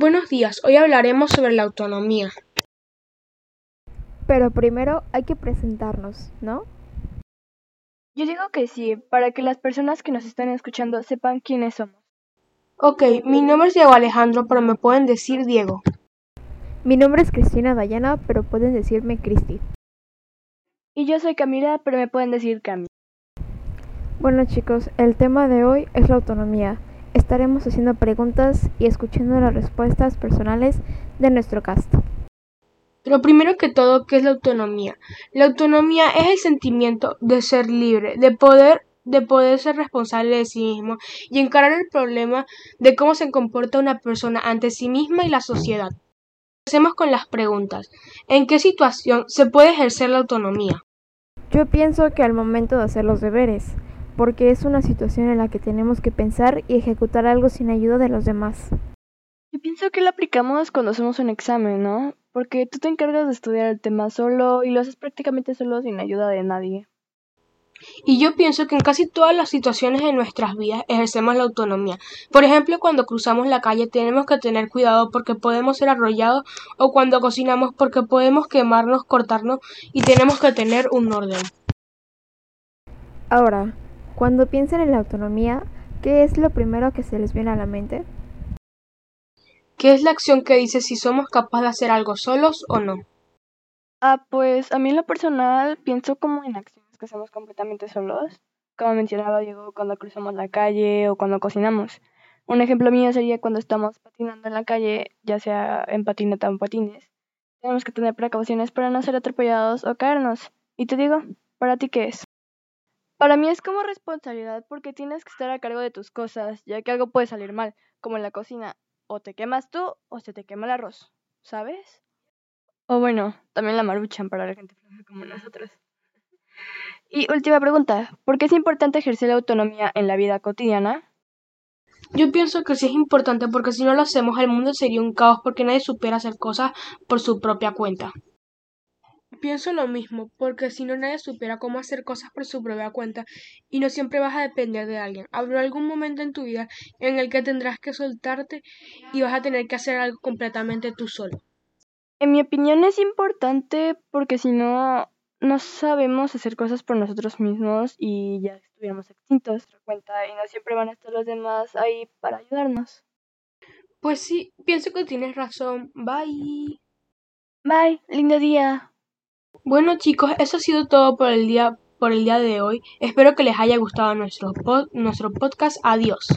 Buenos días, hoy hablaremos sobre la autonomía. Pero primero hay que presentarnos, ¿no? Yo digo que sí, para que las personas que nos están escuchando sepan quiénes somos. Ok, mi nombre es Diego Alejandro, pero me pueden decir Diego. Mi nombre es Cristina Dayana, pero pueden decirme Cristi. Y yo soy Camila, pero me pueden decir Cami. Bueno chicos, el tema de hoy es la autonomía. Estaremos haciendo preguntas y escuchando las respuestas personales de nuestro cast. Pero primero que todo, ¿qué es la autonomía? La autonomía es el sentimiento de ser libre, de poder de poder ser responsable de sí mismo y encarar el problema de cómo se comporta una persona ante sí misma y la sociedad. Empecemos con las preguntas. ¿En qué situación se puede ejercer la autonomía? Yo pienso que al momento de hacer los deberes, porque es una situación en la que tenemos que pensar y ejecutar algo sin ayuda de los demás. Yo pienso que lo aplicamos cuando hacemos un examen, ¿no? Porque tú te encargas de estudiar el tema solo y lo haces prácticamente solo sin ayuda de nadie. Y yo pienso que en casi todas las situaciones de nuestras vidas ejercemos la autonomía. Por ejemplo, cuando cruzamos la calle tenemos que tener cuidado porque podemos ser arrollados o cuando cocinamos porque podemos quemarnos, cortarnos y tenemos que tener un orden. Ahora, cuando piensen en la autonomía, ¿qué es lo primero que se les viene a la mente? ¿Qué es la acción que dice si somos capaces de hacer algo solos o no? Ah, pues a mí en lo personal pienso como en acciones que hacemos completamente solos. Como mencionaba Diego, cuando cruzamos la calle o cuando cocinamos. Un ejemplo mío sería cuando estamos patinando en la calle, ya sea en patineta o en patines. Tenemos que tener precauciones para no ser atropellados o caernos. Y te digo, ¿para ti qué es? Para mí es como responsabilidad porque tienes que estar a cargo de tus cosas, ya que algo puede salir mal, como en la cocina. O te quemas tú o se te quema el arroz, ¿sabes? O bueno, también la maruchan para la gente como nosotros. Y última pregunta, ¿por qué es importante ejercer la autonomía en la vida cotidiana? Yo pienso que sí es importante porque si no lo hacemos el mundo sería un caos porque nadie supera hacer cosas por su propia cuenta. Pienso lo mismo, porque si no nadie supera cómo hacer cosas por su propia cuenta y no siempre vas a depender de alguien. Habrá algún momento en tu vida en el que tendrás que soltarte y vas a tener que hacer algo completamente tú solo. En mi opinión es importante porque si no, no sabemos hacer cosas por nosotros mismos y ya estuviéramos extintos nuestra cuenta y no siempre van a estar los demás ahí para ayudarnos. Pues sí, pienso que tienes razón. Bye. Bye, lindo día. Bueno chicos, eso ha sido todo por el día, por el día de hoy. Espero que les haya gustado nuestro, nuestro podcast. Adiós.